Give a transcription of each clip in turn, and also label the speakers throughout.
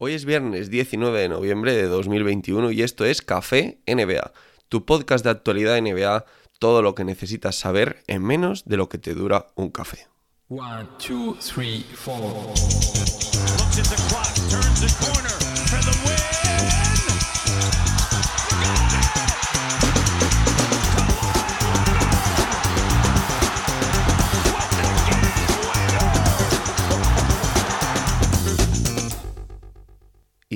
Speaker 1: Hoy es viernes 19 de noviembre de 2021 y esto es Café NBA, tu podcast de actualidad NBA, todo lo que necesitas saber en menos de lo que te dura un café.
Speaker 2: One, two, three, four.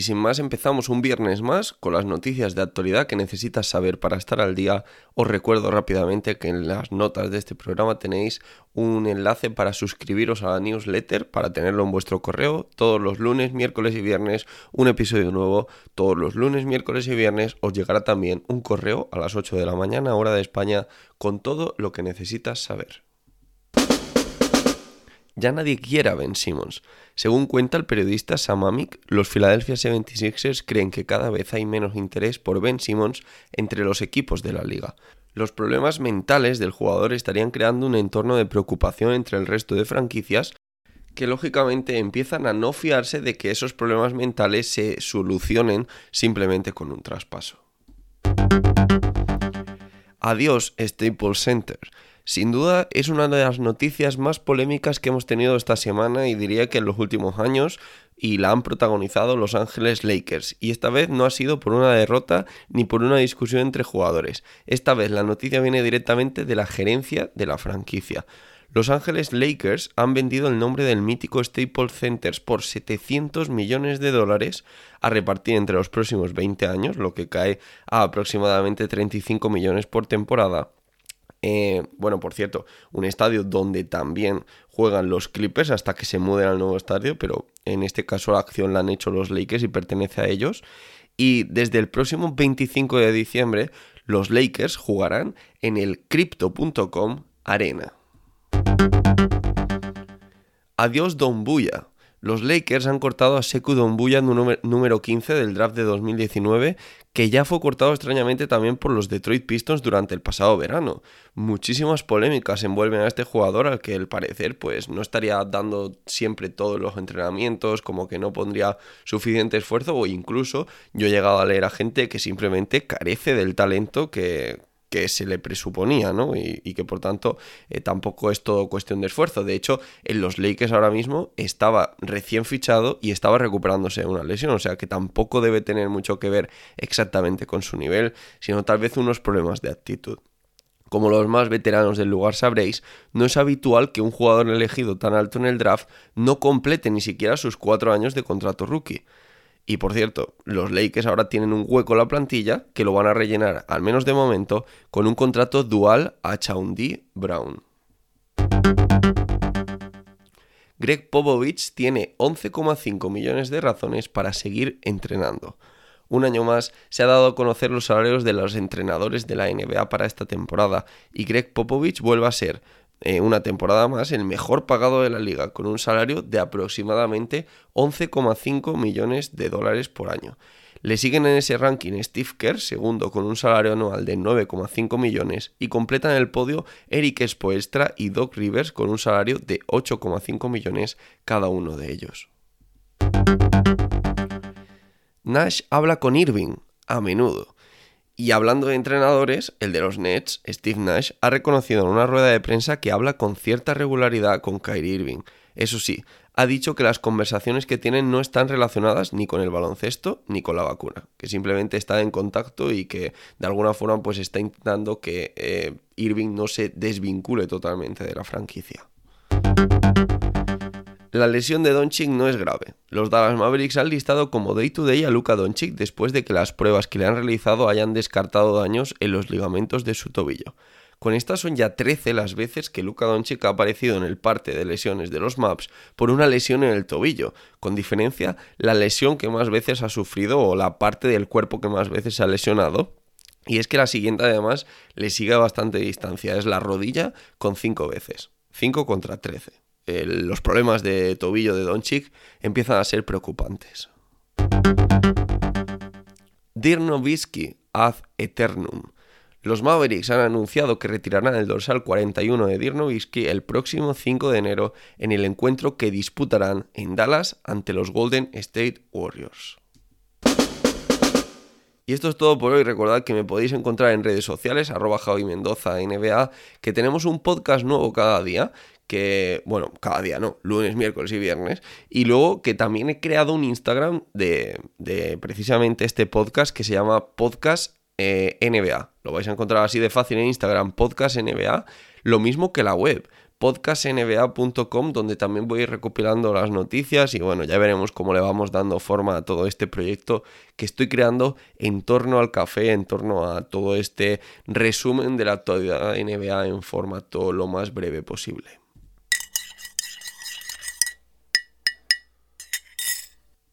Speaker 1: Y sin más empezamos un viernes más con las noticias de actualidad que necesitas saber para estar al día. Os recuerdo rápidamente que en las notas de este programa tenéis un enlace para suscribiros a la newsletter, para tenerlo en vuestro correo todos los lunes, miércoles y viernes, un episodio nuevo. Todos los lunes, miércoles y viernes os llegará también un correo a las 8 de la mañana, hora de España, con todo lo que necesitas saber. Ya nadie quiere a Ben Simmons. Según cuenta el periodista Sam Amick, los Philadelphia 76ers creen que cada vez hay menos interés por Ben Simmons entre los equipos de la liga. Los problemas mentales del jugador estarían creando un entorno de preocupación entre el resto de franquicias que lógicamente empiezan a no fiarse de que esos problemas mentales se solucionen simplemente con un traspaso. Adiós Staples Center. Sin duda es una de las noticias más polémicas que hemos tenido esta semana y diría que en los últimos años y la han protagonizado Los Ángeles Lakers. Y esta vez no ha sido por una derrota ni por una discusión entre jugadores. Esta vez la noticia viene directamente de la gerencia de la franquicia. Los Ángeles Lakers han vendido el nombre del mítico Staples Centers por 700 millones de dólares a repartir entre los próximos 20 años, lo que cae a aproximadamente 35 millones por temporada. Eh, bueno, por cierto, un estadio donde también juegan los Clippers hasta que se muden al nuevo estadio, pero en este caso la acción la han hecho los Lakers y pertenece a ellos. Y desde el próximo 25 de diciembre, los Lakers jugarán en el Crypto.com Arena. Adiós Don Buya. Los Lakers han cortado a Sekou Doumbouya número 15 del draft de 2019, que ya fue cortado extrañamente también por los Detroit Pistons durante el pasado verano. Muchísimas polémicas envuelven a este jugador al que al parecer pues no estaría dando siempre todos los entrenamientos, como que no pondría suficiente esfuerzo o incluso yo he llegado a leer a gente que simplemente carece del talento que, que se le presuponía, ¿no? Y, que por tanto eh, tampoco es todo cuestión de esfuerzo. De hecho, en los Lakers ahora mismo estaba recién fichado y estaba recuperándose de una lesión, o sea que tampoco debe tener mucho que ver exactamente con su nivel, sino tal vez unos problemas de actitud. Como los más veteranos del lugar sabréis, no es habitual que un jugador elegido tan alto en el draft no complete ni siquiera sus cuatro años de contrato rookie. Y por cierto, los Lakers ahora tienen un hueco en la plantilla que lo van a rellenar, al menos de momento, con un contrato dual a Chaundi Brown. Greg Popovich tiene 11,5 millones de razones para seguir entrenando. Un año más se ha dado a conocer los salarios de los entrenadores de la NBA para esta temporada y Greg Popovich vuelve a ser eh, una temporada más el mejor pagado de la liga, con un salario de aproximadamente 11,5 millones de dólares por año. Le siguen en ese ranking Steve Kerr, segundo con un salario anual de 9,5 millones, y completan el podio Eric Spoelstra y Doc Rivers con un salario de 8,5 millones cada uno de ellos. Nash habla con Irving, a menudo. Y hablando de entrenadores, el de los Nets, Steve Nash, ha reconocido en una rueda de prensa que habla con cierta regularidad con Kyrie Irving. Eso sí, ha dicho que las conversaciones que tienen no están relacionadas ni con el baloncesto ni con la vacuna, que simplemente está en contacto y que de alguna forma pues está intentando que eh, Irving no se desvincule totalmente de la franquicia. La lesión de Doncic no es grave. Los Dallas Mavericks han listado como day to day a Luka Doncic después de que las pruebas que le han realizado hayan descartado daños en los ligamentos de su tobillo. Con estas son ya 13 las veces que Luka Doncic ha aparecido en el parte de lesiones de los Maps por una lesión en el tobillo. Con diferencia, la lesión que más veces ha sufrido o la parte del cuerpo que más veces se ha lesionado y es que la siguiente además le sigue a bastante distancia, es la rodilla con 5 veces. 5 contra 13 los problemas de tobillo de Doncic empiezan a ser preocupantes. Dirnovisky ad eternum. Los Mavericks han anunciado que retirarán el dorsal 41 de Dirk Nowitzki el próximo 5 de enero en el encuentro que disputarán en Dallas ante los Golden State Warriors. Y esto es todo por hoy. Recordad que me podéis encontrar en redes sociales, arroba Javi Mendoza NBA, que tenemos un podcast nuevo cada día. Que, bueno, cada día no, lunes, miércoles y viernes. Y luego que también he creado un Instagram de, de precisamente este podcast que se llama Podcast eh, NBA. Lo vais a encontrar así de fácil en Instagram, Podcast NBA. Lo mismo que la web podcastnba.com donde también voy recopilando las noticias y bueno, ya veremos cómo le vamos dando forma a todo este proyecto que estoy creando en torno al café, en torno a todo este resumen de la actualidad NBA en formato lo más breve posible.